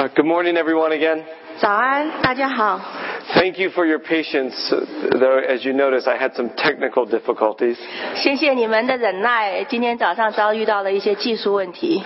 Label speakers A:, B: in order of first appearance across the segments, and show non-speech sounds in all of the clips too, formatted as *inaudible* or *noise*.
A: Uh, good morning, everyone, again.
B: 早安，大家好。
A: Thank you for your patience. uh, Though, as you notice, I had some technical difficulties.
B: 谢谢你们的忍耐，今天早上遭遇到了一些技术问题。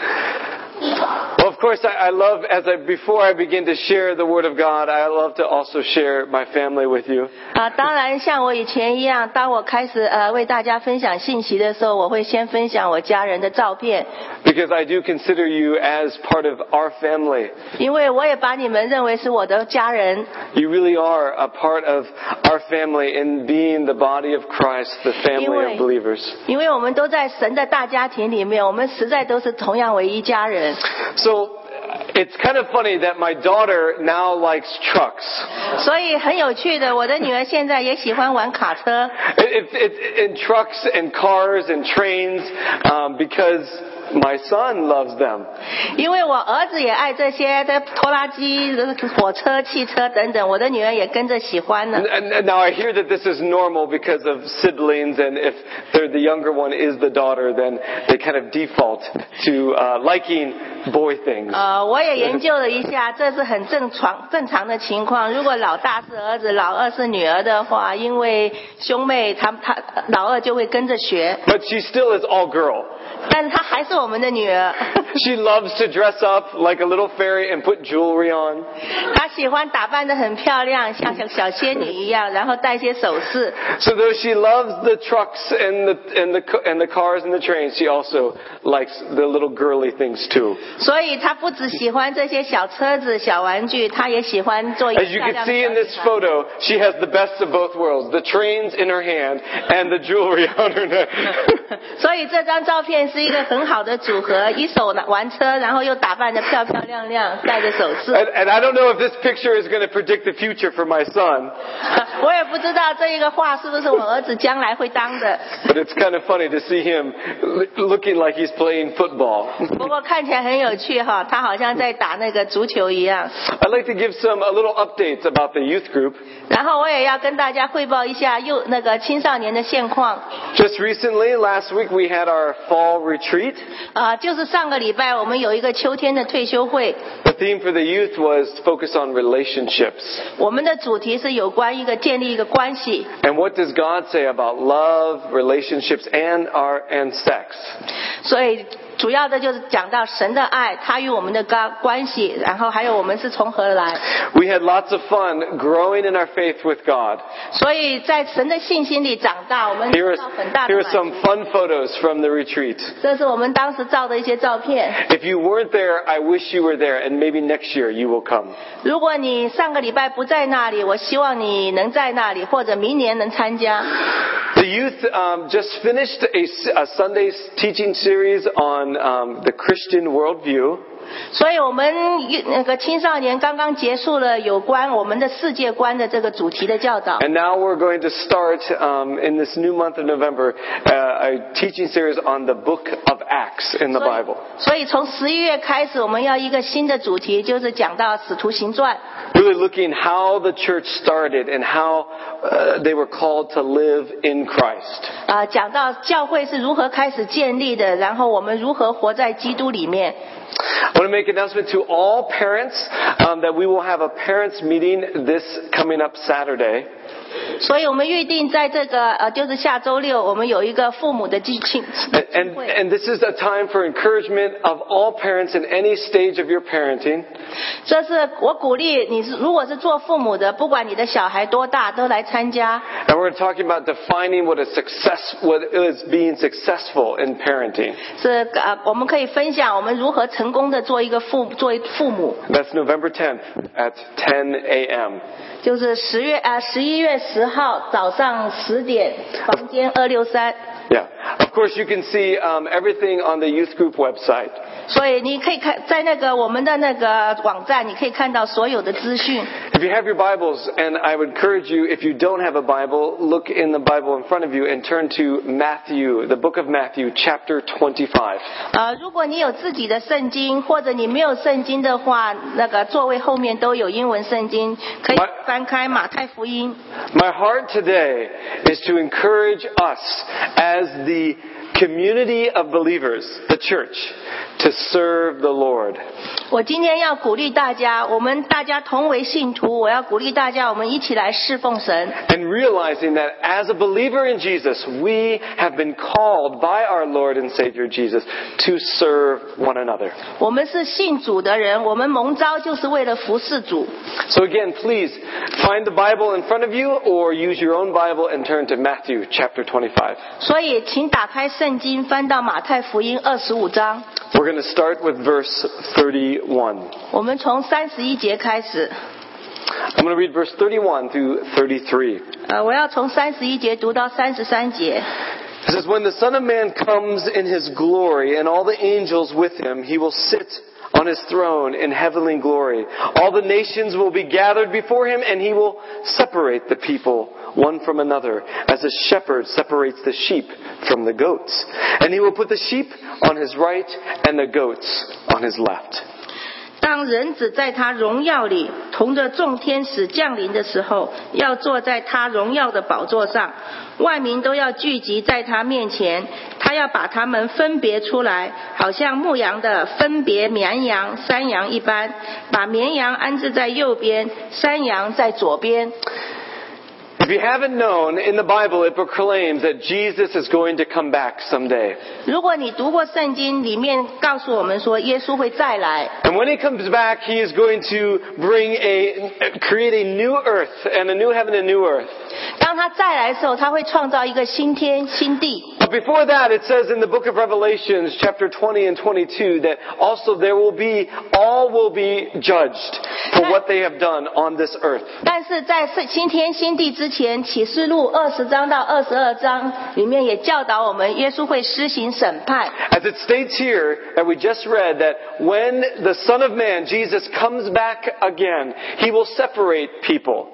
A: Well, of course, I, I love, as I, before I begin to share the Word of God, I love to also share my family with you.
B: 啊，当然像我以前一样，当我开始呃为大家分享信息的时候，我会先分享我家人的照片，
A: Because I do consider you as part of our family.
B: 因为我也把你们认为是我的家人。
A: You really are a part of our family in being the body of Christ, the family of
B: Anyway.
A: believers.
B: 因为我们都在神的大家庭里面，我们实在都是同样为一家人。
A: So, it's kind of funny that my daughter now likes trucks.
B: 所以很有趣的，我的女儿现在也喜欢玩卡车，
A: It, it, it, in trucks and cars and trains um, because my son loves them.
B: 因为我儿子也爱这些的拖拉机、火车、汽车等等，我的女儿也跟着喜欢呢
A: And,。and now I hear that this is normal because of siblings, and if they're the younger one is the daughter, then they kind of default to uh, liking boy things.
B: 呃，我也研究了一下，这是很正常正常的情况。如果老大是儿子，老二是女儿的话，因为兄妹他他老二就会跟着学，
A: But she still is all girl.
B: 但是她还是我们的女儿。 *laughs*
A: She loves to dress up like a little fairy and put jewelry on.
B: 她喜欢打扮得很漂亮，像小小仙女一样，然后戴一些首饰。
A: So though she loves the trucks and the and the ca- and the cars and the trains, she also likes the little girly things too.
B: 所以她不只喜欢这些小车子、小玩具，她也喜欢做一个
A: As you
B: 漂
A: can
B: 亮的
A: see in
B: 小
A: this
B: 女孩
A: photo, she has the best of both worlds: the trains in her hand and the jewelry on *laughs* her neck. *laughs*
B: 所以这张照片 是一个很好的组合，一手拿玩车，然后又打扮得漂漂亮亮，戴着首饰。
A: and, and I don't know if this picture is going to predict the future for my son, *laughs*
B: 我也不知道这一个画是不是我儿子将来会当的，
A: but it's *laughs* kind of funny to see him l- looking like he's playing football. *laughs*
B: 不过看起来很有趣哈，他好像在打那个足球一样。
A: I'd like to give some a little updates about the youth group.
B: 然后我也要跟大家汇报一下幼那个青少年的现况。
A: Just recently, last week, we had our fall retreat.
B: 啊、就是上个礼拜我们有一个秋天的退休会，
A: The theme for the youth was focus on relationships.
B: 我们的主题是有关一个建立一个关系。
A: And what does God say about love, relationships, and our and sex?
B: 所以 主要的就是讲到神的爱，他与我们的关关系，然后还有我们是从何而来。
A: We had lots of fun growing in our faith with God.
B: 所以在神的信心里长大，我们
A: Here
B: 得
A: are,
B: 到很大的
A: here are
B: 满足
A: some fun photos from the retreat.
B: 这是我们当时照的一些照片。
A: If you weren't there, I wish you were there, and maybe next year you will come.
B: 如果你上个礼拜不在那里，我希望你能在那里，或者明年能参加。
A: The youth um, just finished a, s- a Sunday teaching series on um, the Christian worldview.
B: 所以我们那个青少年刚刚结束了有关我们的世界观的这个主题的教导。
A: And now we're going to start um, in this new month of November uh, a teaching series on the book of Acts in the
B: 所以
A: Bible.
B: 所以从十一月开始，我们要一个新的主题，就是讲到使徒行传。
A: Really looking how the church started and how uh, they were called to live in Christ.
B: 啊、讲到教会是如何开始建立的，然后我们如何活在基督里面。
A: I want to make an announcement to all parents um, that we will have a parents meeting this coming up Saturday.
B: 所以我们预定在这个呃，就是下周六，我们有一个父母的聚庆
A: And,
B: 聚
A: and,
B: 会。
A: and this is a time for encouragement of all parents in any stage of your parenting.
B: 这是我鼓励你是，如果是做父母的，不管你的小孩多大，都来参加。
A: And we're talking about defining what is success, what is being successful in parenting.
B: 是呃，我们可以分享我们如何成功的做一个父，作为父母。
A: That's November 10th at 10 a.m.
B: 就是十月啊，十一月十号早上十点，房间二六三。
A: Yeah. Of course, you can see um, everything on the youth group website.
B: 所以你可以看在那个我们的那个网站，你可以看到所有的资讯。
A: If you have your Bibles, and I would encourage you, if you don't have a Bible, look in the Bible in front of you and turn to Matthew, the book of Matthew, chapter 25.
B: 呃，如果你有自己的圣经，或者你没有圣经的话，那个座位后面都有英文圣经，可以
A: My-
B: 翻开马太福音。
A: My heart today is to encourage us as the community of believers, the church, to serve the Lord.
B: 我今天要鼓励大家，我们大家同为信徒，我要鼓励大家，我们一起来侍奉神。
A: And realizing that as a believer in Jesus, we have been called by our Lord and Savior Jesus to serve one another.
B: 我们是信主的人，我们蒙召就是为了服侍主。
A: So again, please find the Bible in front of you or use your own Bible and turn to Matthew chapter 25.
B: 所以，请打开圣 经，翻到马太福音二十五章，
A: We're going to start with verse 31.
B: 我们从三十一节开始。
A: I'm going to read verse 31 through 33.
B: 呃，我要从三十一节读到三十三节。
A: It says, When the Son of Man comes in his glory and all the angels with him, he will sit on his throne in heavenly glory. All the nations will be gathered before him and he will separate the people one from another as a shepherd separates the sheep from the goats. And he will put the sheep on his right and the goats on his left.
B: 当人子在他荣耀里同着众天使降临的时候，要坐在他荣耀的宝座上， 万民都要聚集在他面前，他要把他们分别出来，好像牧羊的分别绵羊、山羊一般，把绵羊安置在右边，山羊在左边。
A: If you haven't known, in the Bible it proclaims that Jesus is going to come back someday.
B: 如果你读过圣经，里面告诉我们说耶稣会再来
A: ，And when he comes back, he is going to bring a, create a new earth and a new heaven and new earth.
B: 当他再来的时候，他会创造一个新天新地。
A: But before that, it says in the book of Revelations, chapter 20 and 22, that also there will be, all will be judged for what they have done on this earth.
B: 但是在新天新地之前，启示录二十章到二十二章里面也教导我们，耶稣会施行审判。
A: As it states here that we just read that when the Son of Man, Jesus, comes back again, he will separate people.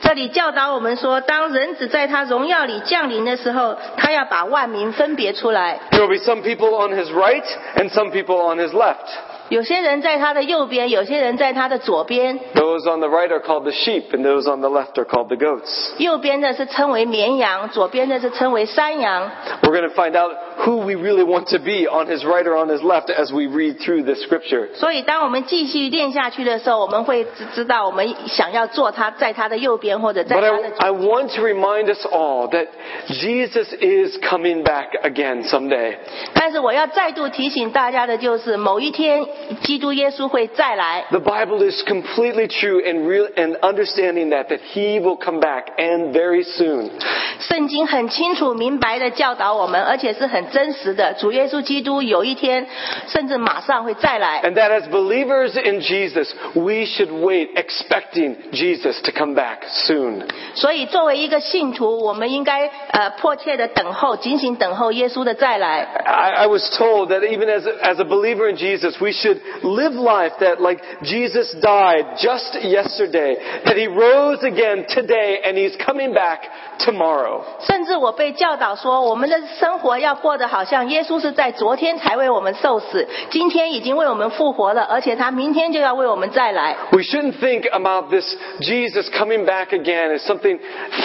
B: 这里教导我们说，当人子在他荣耀里降临的时候，他要把万民分别出来。
A: There will be some people on his right and some people on his left.
B: 有些人在他的右边，有些人在他的左边。
A: Those on the right are called the sheep, and those on the left are called the goats.
B: 右边的是称为绵羊，左边的是称为山羊。
A: We're going to find out who we really want to be on his right or on his left as we read through this scripture.
B: 所以，当我们继续练下去的时候，我们会知知道我们想要做他在他的右边或者在
A: But
B: 他的
A: I, I
B: 左边。
A: want to remind us all that Jesus is coming back again someday.
B: 但是我要再度提醒大家的就是，某一天 基督耶稣会再来。
A: The Bible is completely true and real and understanding that that he will come back and very soon.
B: 圣经很清楚明白的教导我们，而且是很真实的。主耶稣基督有一天，甚至马上会再来。
A: And that as believers in Jesus, we should wait expecting Jesus to come back soon.
B: 所以，作为一个信徒，我们应该呃迫切的等候，警醒等候耶稣的再来。
A: I, I was told that even as a, as a believer in Jesus, we should live life that like Jesus died just yesterday, that he rose again today, and he's coming back tomorrow.
B: 甚至我被教导说，我们的生活要过得好像耶稣是在昨天才为我们受死，今天已经为我们复活了，而且他明天就要为我们再来。
A: We shouldn't think about this Jesus coming back again as something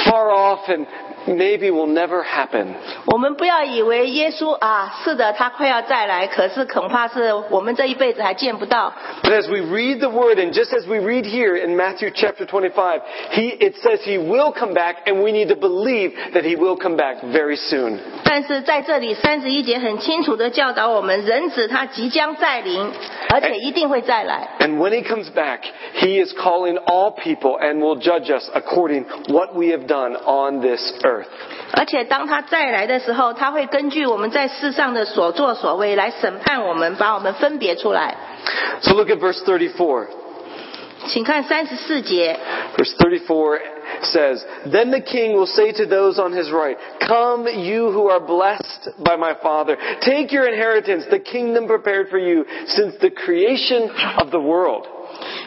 A: far off and maybe will never happen.
B: 我们不要以为耶稣啊，是的，他快要再来，可是恐怕是我们这一辈子还见不到。
A: But as we read the word, and just as we read here in Matthew chapter 25, he, it says he will come back, and we need to believe that he will come back very soon.
B: 但是在这里三十一节很清楚的教导我们，人子他即将再临，而且一定会再来。
A: And when he comes back, he is calling all people and will judge us according what we have done on this earth.
B: 而且当他再来的时候，他会根据我们在世上的所作所为来审判我们，把我们分别出来。
A: So look at verse 34.
B: 请看三十四节，
A: Verse 34 says, Then the king will say to those on his right, Come, you who are blessed by my father, take your inheritance, the kingdom prepared for you since the creation of the world.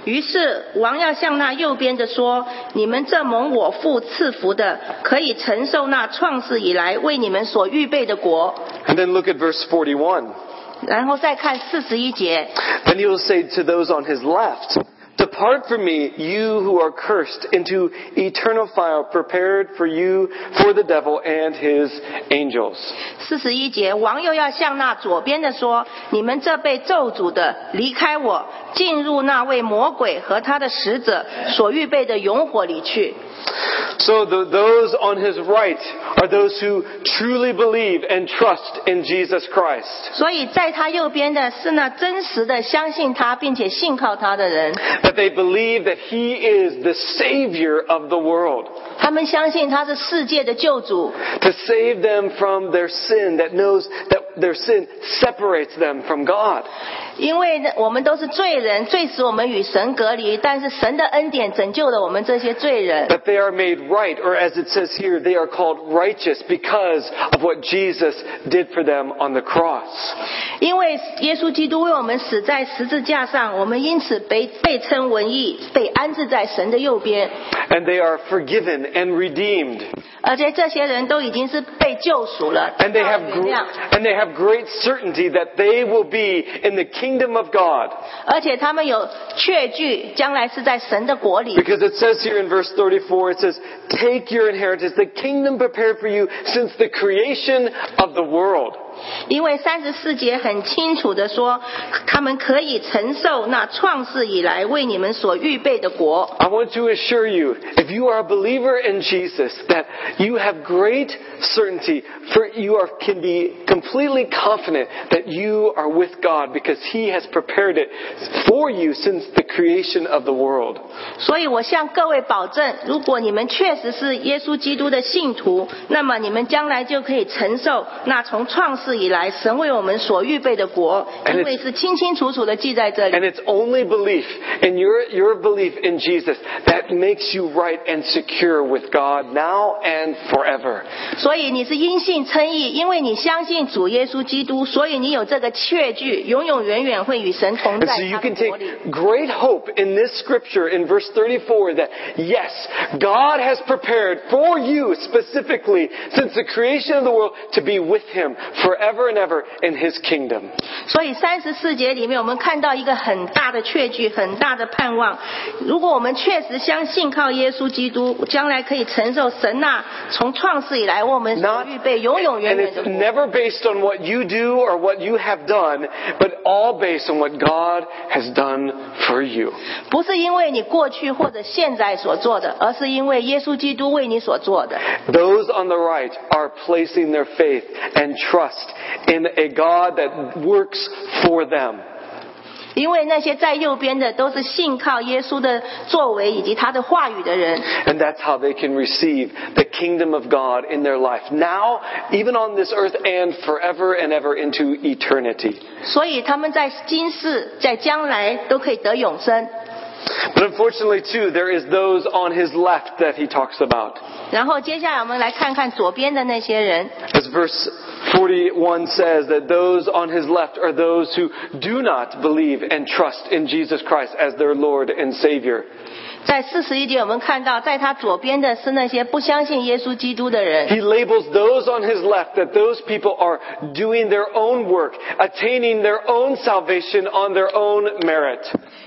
B: 于是王要向那右边的说：“你们这蒙我父赐福的，可以承受那创世以来为你们所预备的国。
A: And then look at verse 41.
B: ”然后再看四十一节，
A: Then he will say to those on his left, Depart from me, you who are cursed, into eternal fire prepared for you for the devil and his angels.
B: 四十一节，王又要向那左边的说：“你们这被咒诅的，离开我，进入那位魔鬼和他的使者所预备的永火里去。”
A: So the, those on his right are those who truly believe and trust in Jesus Christ.
B: 所以在他右边的是那真实的相信他并且信靠他的人，
A: That they believe that he is the savior of the world.
B: 他们相信他是世界的救主，
A: To save them from their sin that knows that their sin separates them from God.
B: 因为呢我们都是罪人，罪使我们与神隔离，但是神的恩典拯救了我们这些罪人。
A: That they are made right, or as it says here, they are called righteous because of what Jesus did for them on the cross.
B: 因为耶稣基督为我们死在十字架上，我们因此被被称为义，被安置在神的右边。
A: And they are forgiven and redeemed.
B: 而且这些人都已经是被救赎了，
A: And they
B: 得到
A: have,
B: 原
A: gr-
B: 谅
A: and they have great certainty that they will be in the kingdom of God.
B: 而且他们有确据，将来是在神的国里。
A: Because it says here in verse 34, it says, Take your inheritance, the kingdom prepared for you since the creation of the world.
B: 因为三十四节很清楚的说，他们可以承受那创世以来为你们所预备的国。
A: I want to assure you, if you are a believer in Jesus, that you have great certainty, for you are, can be completely confident that you are with God because He has prepared it for you since the creation of the world.
B: 所以我向各位保证，如果你们确实是耶稣基督的信徒，那么你们将来就可以承受那从创世 以来神为我们所预备的国，
A: And it's-
B: 因为是清清楚楚的记在这里。
A: And it's only belief in your, your belief in Jesus that makes you right and secure with God now and forever.
B: 所以你是因信称义，因为你相信主耶稣基督，所以你有这个确据，永永远远会与神同
A: And
B: 在
A: so you
B: 他的
A: can take
B: 国里。
A: great hope in this scripture in verse 34 that yes, God has prepared for you specifically since the creation of the world to be with Him forever and ever in His kingdom.
B: 所以三十四节里面，我们看到一个很大的确据，很大的盼望。如果我们确实相信靠耶稣基督，将来可以承受神那从创世以来为我们所
A: Not,
B: 预备永永远
A: and
B: 远的
A: it's
B: 国。
A: never based on what you do or what you have done, but all based on what God has done for you.
B: 不是因为你过去或者现在所做的，而是因为耶稣基督为你所做的。
A: Those on the right are placing their faith and trust in a God that works for them.
B: 因为那些在右边的都是信靠耶稣的作为以及他的话语的人，
A: And that's how they can receive the kingdom of God in their life. Now, even on this earth and forever and ever into eternity.
B: 所以他们在今世、在将来都可以得永生。
A: But unfortunately too, there is those on his left that he talks about.
B: 然后接下来我们来看看左边的那些人，
A: As verse 41 says that those on his left are those who do not believe and trust in Jesus Christ as their Lord and Savior.
B: 在四十一节我们看到，在他左边的是那些不相信耶稣基督的人。
A: He labels those on his left that those people are doing their own work, attaining their own salvation on their own merit.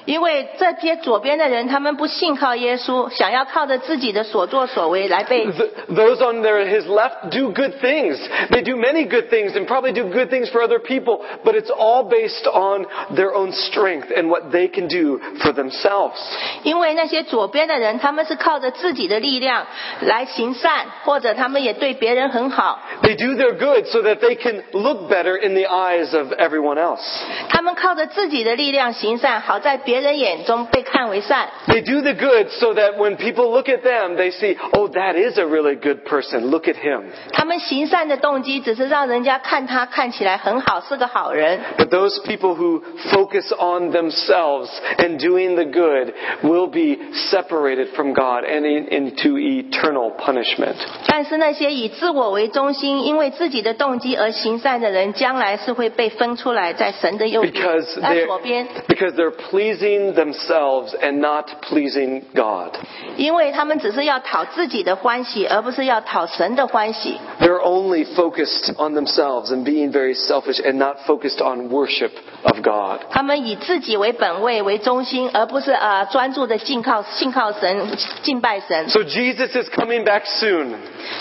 B: 因为这些左边的人，他们不信靠耶稣，想要靠着自己的所作所为来被
A: Th- those on their, his left do good things. They do many good things and probably do good things for other people, but it's all based on their own strength and what they can do for themselves.
B: 因为那些 左边的人，他们是靠着自己的力量来行善，或者他们也对别人很好，
A: They do their good so that they can look better in the eyes of everyone else.
B: 他们靠着自己的力量行善，好在别人眼中被看为善。
A: They do the good so that when people look at them, they see, oh, that is a really good person. Look at him.
B: 他们行善的动机只是让人家看他看起来很好，是个好人。
A: But those people who focus on themselves and doing the good will be separated from God and in, into eternal punishment.
B: 但是那些以自我为中心，因为自己的动机而行善的人，将来是会被分出来，在神的右边
A: Because，
B: 在
A: they're,
B: 左边，
A: because they're pleasing themselves and not pleasing God.
B: 因为他们只是要讨自己的欢喜，而不是要讨神的欢喜。
A: They're only focused on themselves and being very selfish and not focused on worship of God.
B: 他们以自己为本位为中心，而不是呃专注的敬靠 信靠神、敬拜神。
A: So Jesus is coming back soon.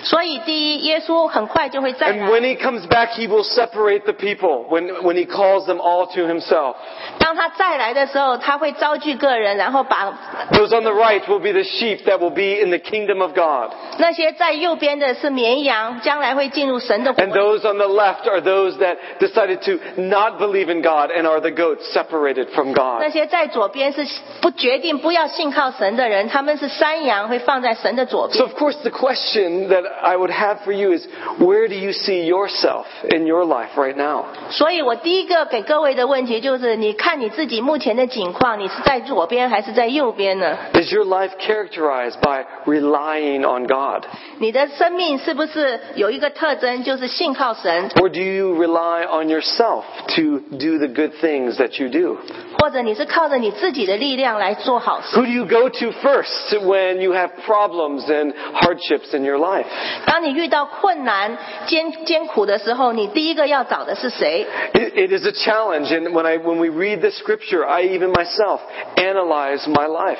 B: 所以，第一，耶稣很快就会再
A: And when
B: 来。
A: he comes back, he will separate the people when, when he calls them all to himself.
B: 当他再来的时候，他会招聚个人，然后把
A: Those on the right will be the sheep that will be in the kingdom of God.
B: 那些在右边的是绵羊，将来会进入神的国
A: And。those on the left are those that decided to not believe in God and are the goats separated from
B: 那
A: God.
B: 些在左边是不决定不要信靠 神的人，他们是山羊，会放在神的左
A: So
B: 边。
A: of course the question that I would have for you is, where do you see yourself in your life right now?
B: 所以我第一个给各位的问题就是：你看你自己目前的境况，你是在左边还是在右边呢？
A: Is your life characterized by relying on God?
B: 你的生命是不是有一个特征，就是信靠神，
A: Or do you rely on yourself to do the good things that you do?
B: 或者你是靠着你自己的力量来做好事？
A: Who do you go to first when you have problems and hardships in your life?
B: 当你遇到困难、艰艰苦的时候，你第一个要找的是谁？
A: It, it is a challenge, and when I when we read the scripture, I even myself analyze my life.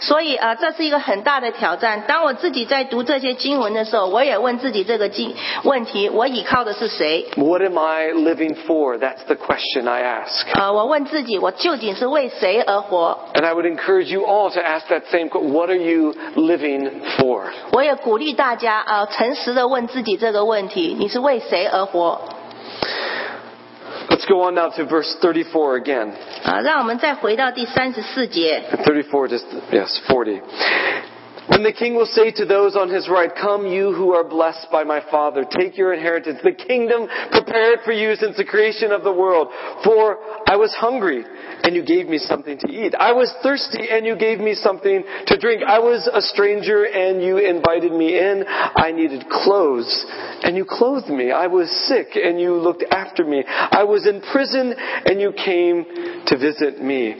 B: 所以啊、呃这是一个很大的挑战。当我自己在读这些经文的时候，我也问自己这个经问题：我倚靠的是谁？
A: What am I living for? That's the question I ask.
B: 呃，我问自己，我究竟是为谁而活？
A: And I would encourage you all to ask that same question. What are you living for?
B: 我也鼓励大家啊、呃诚实的问自己这个问题：你是为谁而活？
A: Let's go on now to verse 34 again.
B: 啊、让我们再回到第三十四节。
A: 34, just, yes, 40. When the king will say to those on his right, Come, you who are blessed by my Father, take your inheritance, the kingdom prepared for you since the creation of the world. For I was hungry, and you gave me something to eat. I was thirsty, and you gave me something to drink. I was a stranger, and you invited me in. I needed clothes, and you clothed me. I was sick, and you looked after me. I was in prison, and you came to visit me.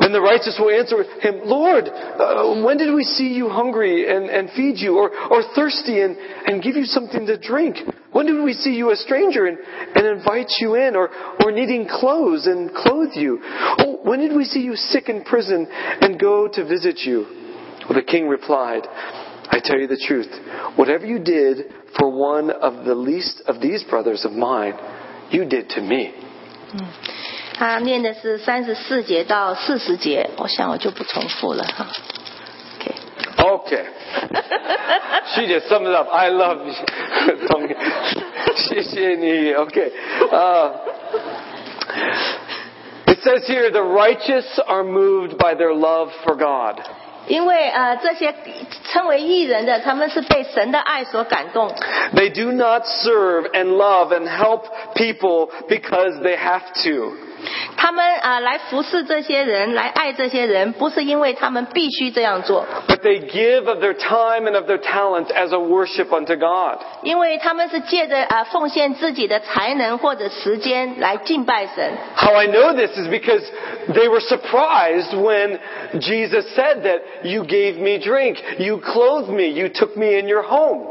A: Then the righteous will answer him, Lord, uh, when did we see you hungry and, and feed you, or, or thirsty and, and give you something to drink? When did we see you a stranger and, and invite you in, or, or needing clothes and clothe you? Oh, when did we see you sick in prison and go to visit you? Well, the king replied, I tell you the truth. Whatever you did for one of the least of these brothers of mine, you did to me.
B: 他念的是三十四节到四十节，我想我就不重复了哈。 OK。
A: Okay. she just summed it up. I love *laughs* Tong- 谢谢你. Okay. Uh, it says here, the righteous are moved by their love for God.
B: 因为呃，这些称为艺人的，他们是被神的爱所感动，
A: They do not serve and love and help people because they have to.
B: 他们啊、呃来服侍这些人，来爱这些人，不是因为他们必须这样做，
A: But they give of their time and of their talents as a worship unto God.
B: 因为他们是借着啊、呃奉献自己的才能或者时间来敬拜神。
A: How I know this is because they were surprised when Jesus said that you gave me drink, you clothed me, you took me in your home.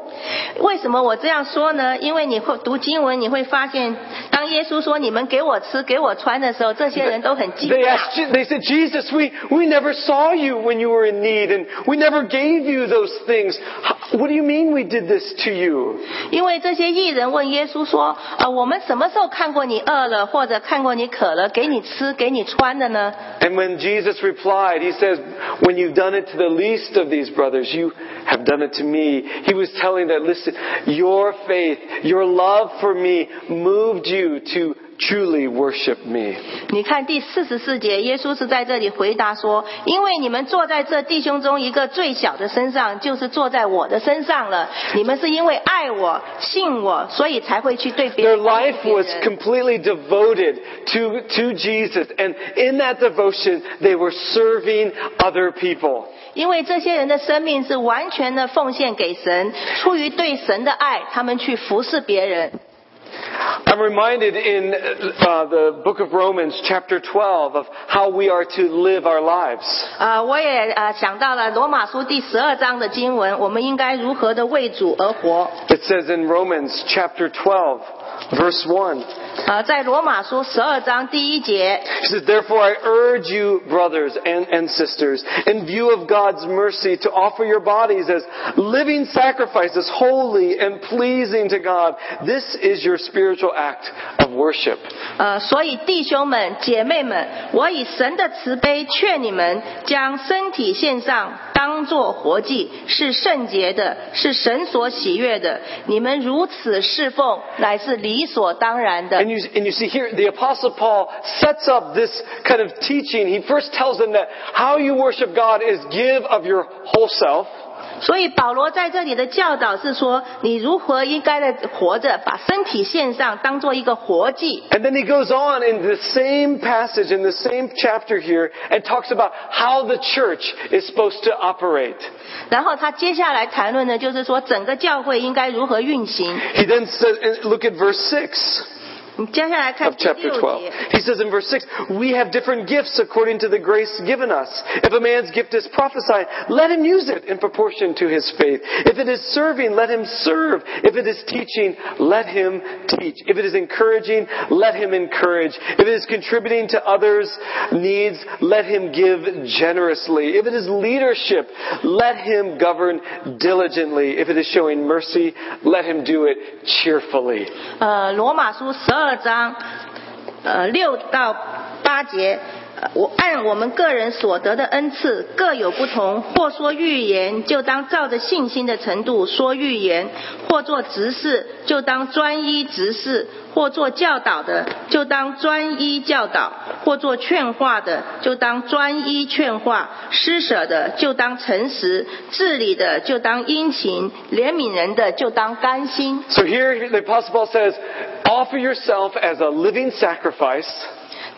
B: 为什么我这样说呢？因为你会读经文，你会发现，当耶稣说“你们给我吃，给我穿”的时候， 这些人都很惊
A: They
B: 讶。
A: asked, Je- they said, Jesus, we, we never saw you when you were in need and we never gave you those things. How- What do you mean we did this to you?
B: 因为这些艺人问耶稣说：“呃，我们什么时候看过你饿了，或者看过你渴了，给你吃，给你穿的呢？”
A: And when Jesus replied, he says, when you've done it to the least of these brothers, you have done it to me. He was telling that, listen, your faith, your love for me moved you to truly worship me.
B: 你看第四十四节，耶稣是在这里回答说：“因为你们坐在这弟兄中一个最小的身上，就是坐在我的身上了。你们是因为爱我、信我，所以才会去对别人 Their 人
A: life was completely devoted to, to Jesus, and in that devotion, they were serving other people.
B: 因为这些人的生命是完全的奉献给神，出于对神的爱，他们去服侍别人。
A: I'm reminded in uh, the book of Romans, chapter 12, of how we are to live our lives.
B: 呃，我也呃想到了罗马书第十二章的经文，我们应该如何的为主而活。
A: It says in Romans, chapter 12, verse 1,
B: 呃，在罗马书十二章第一节，
A: He says, Therefore I urge you, brothers and, and sisters, in view of God's mercy, to offer your bodies as living sacrifices, holy and pleasing to God. This is your spiritual act of worship.
B: 呃，所以弟兄们、姐妹们，我以神的慈悲劝你们，将身体献上， 当作活祭，是圣洁的，是神所喜悦的。你们如此侍奉，乃是理所当然的
A: And。you, and you see here, the apostle Paul sets up this kind of teaching. He first tells them that how you worship God is give of your whole self.
B: 所以保罗在这里的教导是说，你如何应该的活着，把身体献上，当做一个活祭。
A: And then he goes on in the same passage, in the same chapter here, and talks about how the church is supposed to operate.
B: 然后他接下来谈论的就是说，整个教会应该如何运行。
A: He then says, and look at verse 6.
B: 你接下来看
A: of
B: 第
A: chapter
B: 六
A: 12.
B: 节。
A: He says in verse 6, We have different gifts according to the grace given us. If a man's gift is prophesying, let him use it in proportion to his faith. If it is serving, let him serve. If it is teaching, let him teach. If it is encouraging, let him encourage. If it is contributing to others' needs, let him give generously. If it is leadership, let him govern diligently. If it is showing mercy, let him do it cheerfully.
B: 呃，罗马书十二 二章，呃六到八节。呃我按我们个人所得的恩赐各有不同，或说预言，就当照着信心的程度说预言；或做执事，就当专一执事；或做教导的，就当专一教导；或做劝化的，就当专一劝化；施舍的，就当诚实；治理的，就当殷勤；怜悯人的，就当甘心。
A: So here the Apostle Paul says, offer yourself as a living sacrifice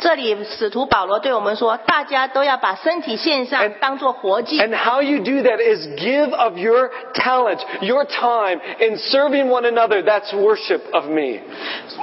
B: 这里使徒保罗对我们说，大家都要把身体献上
A: And-，
B: 当做活祭。
A: And how you do that is give of your talent, your time in serving one another. That's worship of me.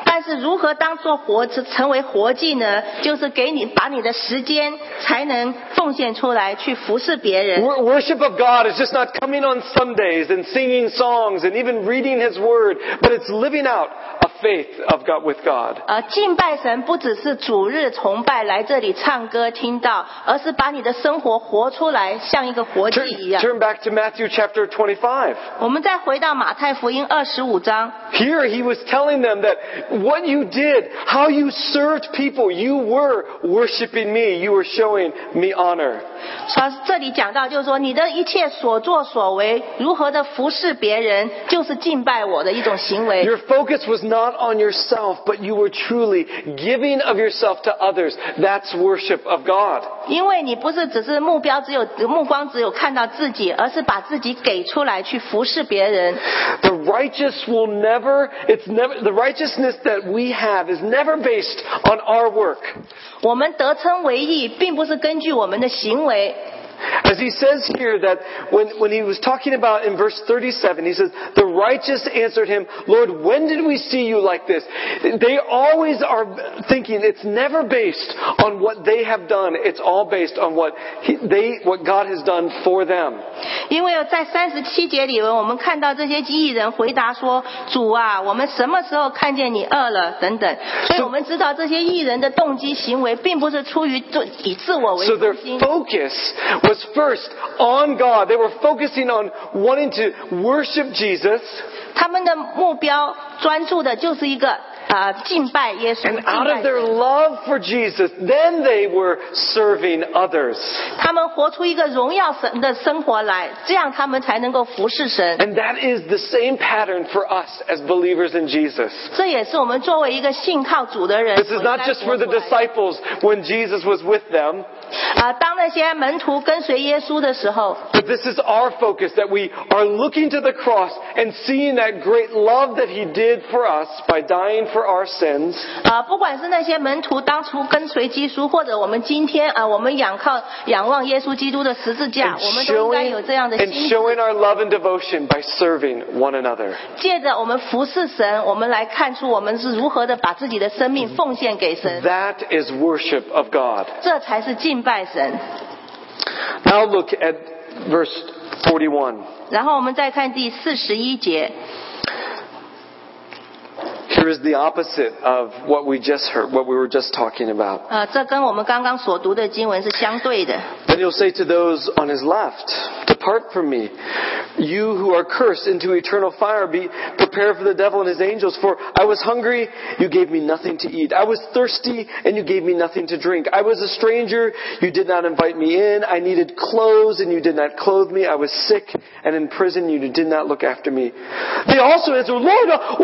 B: 但是如何当做活成为活祭呢？就是给你把你的时间才能奉献出来，去服侍别人。
A: Wor- Worship of God is just not coming on Sundays and singing songs and even reading His Word, but it's living out a faith of God with God.
B: 呃，敬拜神不只是主日崇拜来这里唱歌听到，而是把你的生活活出来，像一个活祭
A: Turn,
B: 一样。
A: turn back to Matthew chapter 25.
B: 我们再回到马太福音二十五章，
A: Here he was telling them that what you did, how you served people, you were worshiping me. You were showing me honor.
B: 说这里讲到，就是说你的一切所作所为，如何的服侍别人，就是敬拜我的一种行为。
A: Your focus was not on yourself, but you were truly giving of yourself to others. That's worship of God.
B: 因为你不是只是目标只有目光只有看到自己，而是把自己给出来去服侍别人。
A: The righteous will never, it's never, the righteousness that we have is never based on our work.
B: 我们得称为义，并不是根据我们的行为，
A: As he says here that when, when he was talking about in verse 37, he says, the righteous answered him, Lord, when did we see you like this? They always are thinking it's never based on what they have done. It's all based on what he, they, what God has done for them.
B: 因为在三十七节里面，我们看到这些艺人回答说：“主啊，我们什么时候看见你饿了？”等等。所以我们知道这些艺人的动机行为，并不是出于自以自我为
A: So
B: 中
A: their
B: 心。
A: focus was first on God. They were focusing on wanting to worship Jesus.
B: 他们的目标专注的就是一个 啊、敬拜耶稣，敬
A: And out
B: 拜
A: of their
B: 神
A: love for Jesus, then they were serving others.
B: 他们活出一个荣耀神的生活来，这样他们才能够服侍神。
A: And that is the same pattern for us as believers in Jesus.
B: 这也是我们作为一个信靠主的人
A: This
B: 所
A: is
B: 应
A: not
B: 该
A: just for
B: 活
A: the
B: 出来的
A: disciples when Jesus was with them,
B: 啊、当那些门徒跟随耶稣的时候，
A: but this is our focus that we are looking to the cross and seeing that great love that He did for us by dying for our sins.
B: 啊、不管是那些门徒当初跟随基督，或者我们今天啊、我们仰靠仰望耶稣基督的十字架，
A: And
B: 我们都应该
A: showing,
B: 有这样的
A: and
B: 心智。
A: showing our love and devotion by serving one another.
B: 借着我们服侍神，我们来看出我们是如何的把自己的生命奉献给神，
A: That is worship of God.
B: 这才是敬 拜神。
A: Now look at verse 41.
B: 然后我们再看第四十一节，
A: Here is the opposite of what we just heard, what we were just talking about.
B: 呃，这跟我们刚刚所读的经文是相对的。
A: Then he'll say to those on his left, Depart from me, you who are cursed into eternal fire, be prepared for the devil and his angels. For I was hungry, you gave me nothing to eat. I was thirsty, and you gave me nothing to drink. I was a stranger, you did not invite me in. I needed clothes, and you did not clothe me. I was sick and in prison, you did not look after me. They also answered, Lord, uh,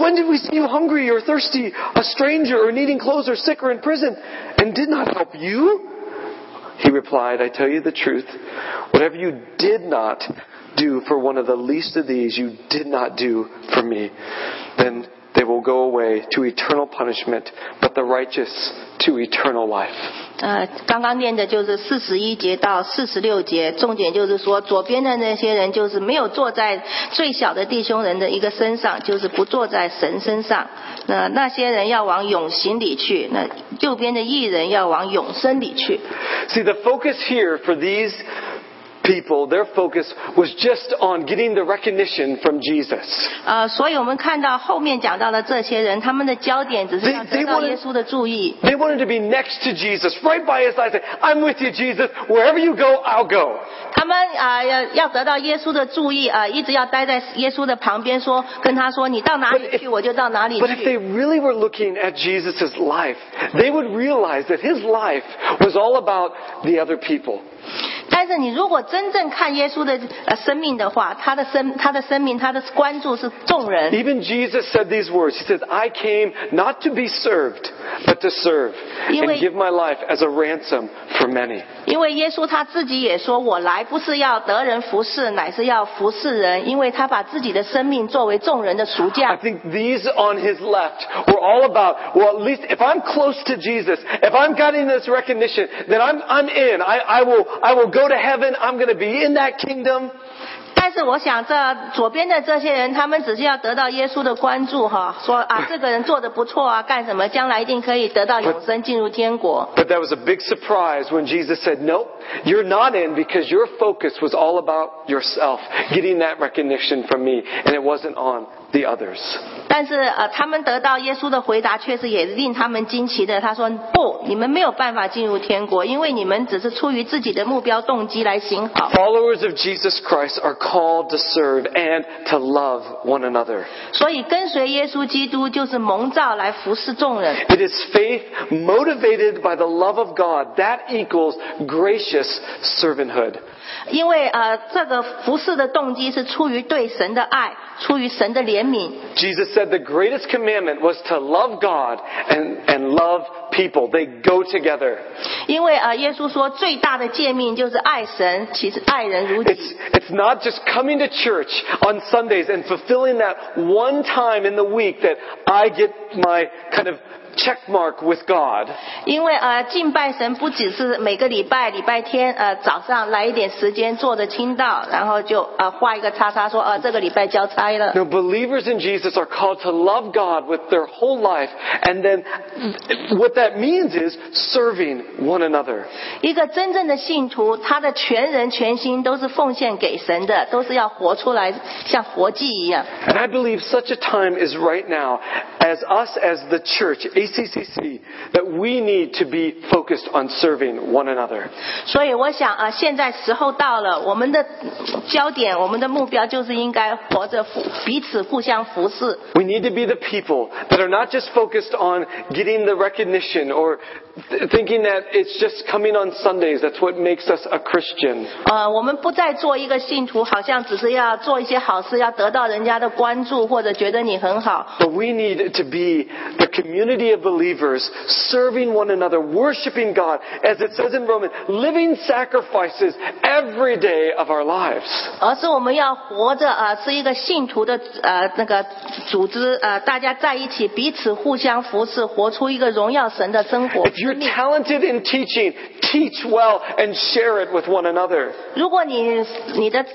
A: when did we see you hungry or thirsty, a stranger, or needing clothes, or sick, or in prison, and did not help you? He replied, I tell you the truth. Whatever you did not do for one of the least of these, you did not do for me. Then they will go away to eternal punishment, but the righteous to eternal life.
B: 呃，刚刚念的就是四十一节到四十六节，重点就是说，左边的那些人就是没有坐在最小的弟兄人的一个身上，就是不坐在神身上。那那些人要往永刑里去，那右边的艺人要往永生里去。
A: See, the focus here for these people, their focus was just on getting the recognition from Jesus.
B: 呃，所以我们看到后面讲到的这些人，他们的焦点只是要
A: They- they
B: 得到
A: wanted-
B: 耶稣的注意。
A: They wanted to be next to Jesus, right by his side, say, I'm with you, Jesus. Wherever you go, I'll go.
B: 他们啊、要要得到耶稣的注意啊、一直要待在耶稣的旁边说，跟他说，你到哪
A: But
B: 里
A: if-
B: 去，我就到哪里
A: But if they
B: 去。
A: really were looking at Jesus' life, they would realize that his life was all about the other people.
B: 但是你如果真正看耶稣的呃生命的话，他的生他的生命，他的关注是众人。
A: Even Jesus said these words. He said, I came not to be served, but to serve and
B: 因为-
A: give my life as a ransom for many.
B: 因为耶稣他自己也说：“我来不是要得人服侍，乃是要服侍人。”因为他把自己的生命作为众人的赎
A: I
B: 价。
A: think these on his left were all about, well, at least if I'm close to Jesus, if I'm getting this recognition, then I'm, I'm in. I, I will, I will go to heaven. I'm going to be in that kingdom.
B: 但是我想，这左边的这些人，他们只是要得到耶稣的关注，哈，说啊，这个人做的不错啊，干什么，将来一定可以得到永生，进入天国。
A: But that was a big surprise when Jesus said, Nope, you're not in because your focus was all about yourself, getting that recognition from me, and it wasn't on the others.
B: 但是呃，他们得到耶稣的回答，确实也令他们惊奇的。他说：“不，你们没有办法进入天国，因为你们只是出于自己的目标动机来行好。
A: Followers of Jesus Christ are called to serve and to love one another.
B: 所以跟随耶稣基督就是蒙召来服侍众人。
A: It is faith motivated by the love of God that equals gracious servanthood.
B: 因为呃，这个服侍的动机是出于对神的爱，出于神的怜 悯。
A: Jesus said the greatest commandment was to love God and, and love people. They go together.
B: 因为呃，耶稣说最大的诫命就是爱神，其实爱人如
A: It's,
B: 己。
A: it's not just coming to church on Sundays and fulfilling that one time in the week that I get my kind of check mark with God.
B: 因为呃，敬拜神不只是每个礼拜礼拜天呃早上来一点时间坐着听到，然后就呃画一个叉叉说呃这个礼拜交差了。
A: No, believers in Jesus are called to love God with their whole life, and then what that means is serving one another.
B: 一个真正的信徒，他的全人全心都是奉献给神的，都是要活出来，像活祭一样。
A: And I believe such a time is right now as us as the church, ACCC, that we need to be focused on serving one another.
B: 所以我想啊，现在时候到了，我们的焦点、我们的目标就是应该活着服彼此互相服侍。
A: We need to be the people that are not just focused on getting the recognition or th- thinking that it's just coming on Sundays. That's what makes us a Christian.
B: 呃，我们不再做一个信徒，好像只是要做一些好事，要得到人家的关注，或者觉得你很好。
A: But we need to be the community of believers serving one another, worshiping God, as it says in Romans, living sacrifices every day of our lives.
B: 而是我们要活着啊、呃是一个信徒的呃那个组织呃，大家在一起彼此互相服侍，活出一个荣耀神的生活
A: If。you're talented in teaching, teach well and share it with one another.
B: 如果你你的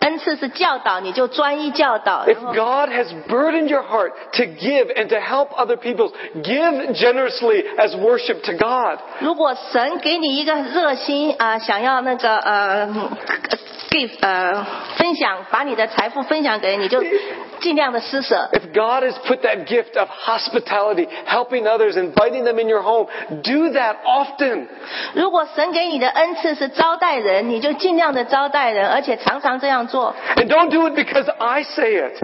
B: 恩赐是教导，你就专一教导。
A: If
B: 然后
A: God has burdened your heart to give and to help other people, give generously as worship to God.
B: 如果神给你一个热心啊、想要那个呃 give 呃分享，把你的财富分享给你，就尽量的施舍。
A: If *laughs* God has put that gift of hospitality, helping others, inviting them in your home, do that often.
B: 如果神给你的恩赐是招待人，你就尽量的招待人，而且常常这样做。
A: And don't do it because I say it,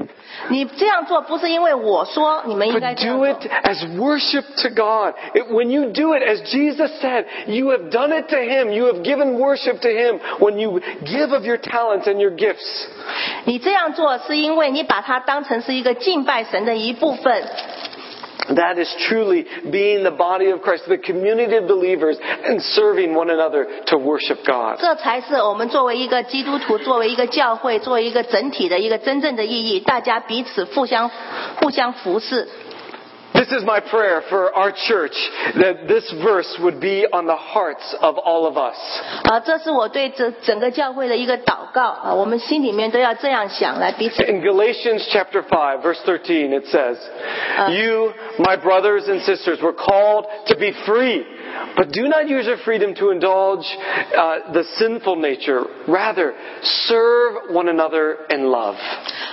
B: 你这样做不是因为我说你们应该
A: but
B: 这样
A: do
B: 做
A: it as worship to God. It, when you do it, as Jesus said, you have done it to Him. You have given worship to Him when you give of your talents and your gifts.
B: 你这样做是因为你把它当成是一个敬拜神的一部分。
A: That is truly being the body of Christ, the community of believers, and serving one another to worship God.
B: 这才是我们作为一个基督徒，作为一个教会，作为一个整体的一个真正的意义。大家彼此互相互相服侍。
A: This is my prayer for our church, that this verse would be on the hearts of all of us.
B: 啊，这是我对整整个教会的一个祷告啊，我们心里面都要这样想，来彼此
A: In Galatians chapter 5, verse 13, it says, You, my brothers and sisters, were called to be free, but do not use your freedom to indulge uh, the sinful nature. Rather, serve one another in love.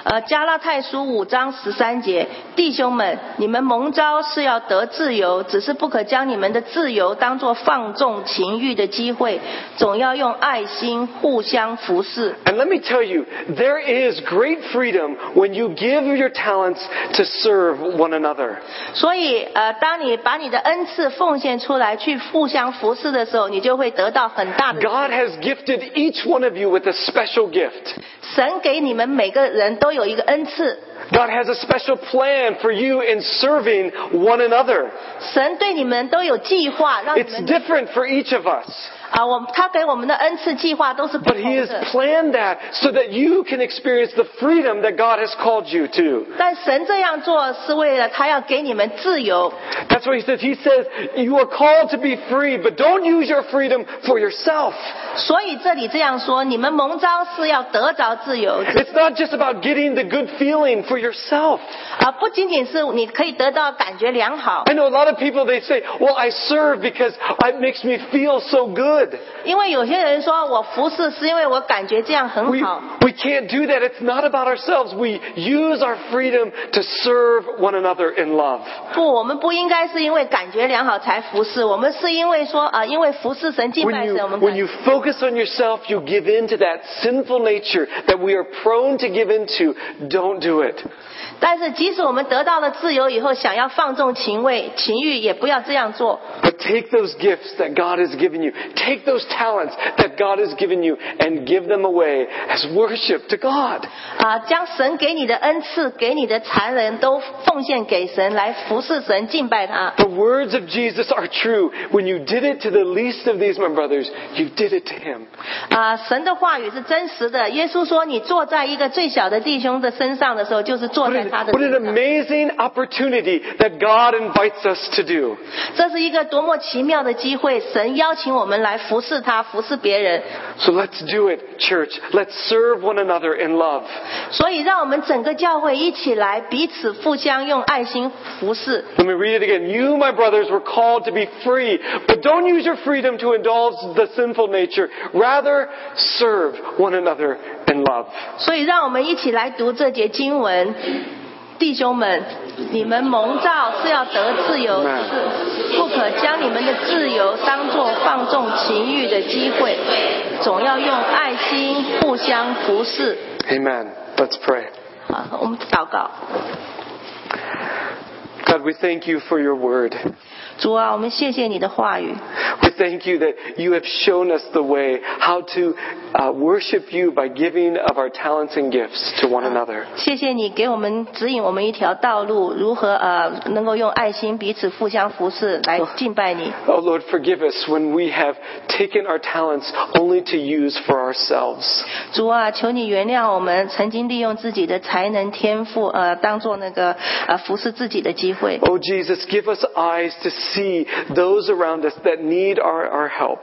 B: 呃，加拉太书五章十三节，弟兄们，你们蒙召是要得自由，只是不可将你们的自由当作放纵情欲的机会，总要用爱心互相服侍。
A: And let me tell you, there is great freedom when you give your talents to serve one another.
B: 所以，呃，当你把你的恩赐奉献出来， 去互相服侍的时候，你就会得到很大的。
A: God has gifted each one of you with a special gift.
B: 神给你们每个人都有一个恩赐，
A: God has a special plan for you in serving one another.
B: 神对你们都有计划，让你
A: It's
B: 们
A: different for each of us.
B: 啊，我他给我们的恩赐计划都是不
A: But
B: 同
A: He has
B: 的。
A: planned that so that you can experience the freedom that God has called you to.
B: 但神这样做是为了他要给你们自由，
A: That's what He says. He says, You are called to be free, but don't use your freedom for yourself.
B: 所以这里这样说，你们蒙召是要得着自由，
A: It's not just about getting the good feeling for yourself.
B: 啊，不仅仅是你可以得到感觉良好，
A: I know a lot of people, they say, Well, I serve because it makes me feel so good.
B: 因为有些人说我服侍是因为我感觉这样很
A: We,
B: 好。
A: we can't do that. It's not about ourselves. We use our freedom to serve one another in love.
B: 不，我们不应该是因为感觉良好才服侍，我们是因为说啊，因为服侍神、敬
A: When
B: 拜
A: you,
B: 神，我们
A: when
B: 感
A: you focus on yourself, you give in to that sinful nature that we are prone to give into. Don't do it.
B: 但是即使我们得到了自由以后，想要放纵情味、情欲，也不要这样做。
A: But take those gifts that God has given you, take those talents that God has given you, and give them away as worship to God.
B: 啊，将神给你的恩赐、给你的才能都奉献给神，来服侍神、敬拜他。
A: The words of Jesus are true. When you did it to the least of these, my brothers, you did it to Him.
B: 啊，神的话语是真实的。耶稣说：“你坐在一个最小的弟兄的身上的时候，就是坐
A: What
B: 在
A: an,
B: 他的
A: what an
B: 身上。
A: amazing opportunity that God invites us to do.
B: 这是一个多么奇妙的机会！神邀请我们来 服侍他，服侍别人。
A: So let's do it, church. Let's serve one another in love.
B: 所以，让我们整个教会一起来彼此互相用爱心服侍。
A: Let me read it again. You, my brothers, were called to be free, but don't use your freedom to indulge the sinful nature. Rather, serve one another in love.
B: 所以，让我们一起来读这节经文。 弟兄们，你们蒙召是要得自由，是不可将你们的自由当作放纵情欲的机会，总要用爱心互相服侍。
A: Amen. Let's pray.
B: 好，我们祷告。
A: God, we thank you for your word.
B: 主啊，我们谢谢你的话语。
A: We thank you that you have shown us the way how to uh, worship you by giving of our talents and gifts to one another.
B: 谢谢你给我们指引我们一条道路，如何呃能够用爱心彼此互相服侍来敬拜你。
A: Oh Lord, forgive us when we have taken our talents only to use for ourselves.
B: 主啊，求你原谅我们曾经利用自己的才能天赋，呃，当做那个呃服侍自己的机会。
A: Oh Jesus, give us eyes to see those around us that need our, our help.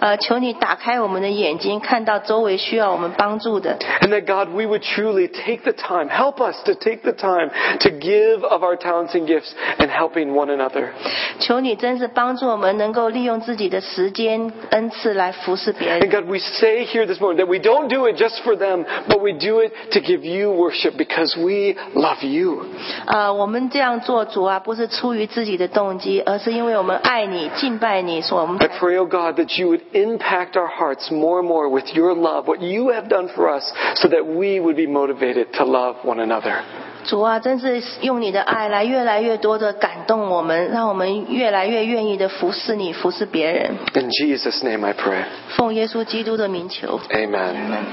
B: 呃，求你打开我们的眼睛，看到周围需要我们帮助的。
A: And that God, we would truly take the time, help us to take the time to give of our talents and gifts and helping one another.
B: 求你真是帮助我们能够利用自己的时间恩赐来服侍别
A: And
B: 人。
A: God, we say here this morning that we don't do it just for them, but we do it to give you worship because we love you.
B: 呃，我们这样做，主啊，不是出于自己的动机，而 是因为我们爱你、敬拜你，所以我们
A: I
B: 才
A: pray, oh God, that you would impact our hearts more and more with your love, what you have done for us, so that we would be motivated to love one another.
B: 主啊，真是用你的爱来越来越多的感动我们，让我们越来越愿意的服侍你、服侍别人。
A: In Jesus' name I pray.
B: 奉耶稣基督的名求。
A: Amen.
B: Amen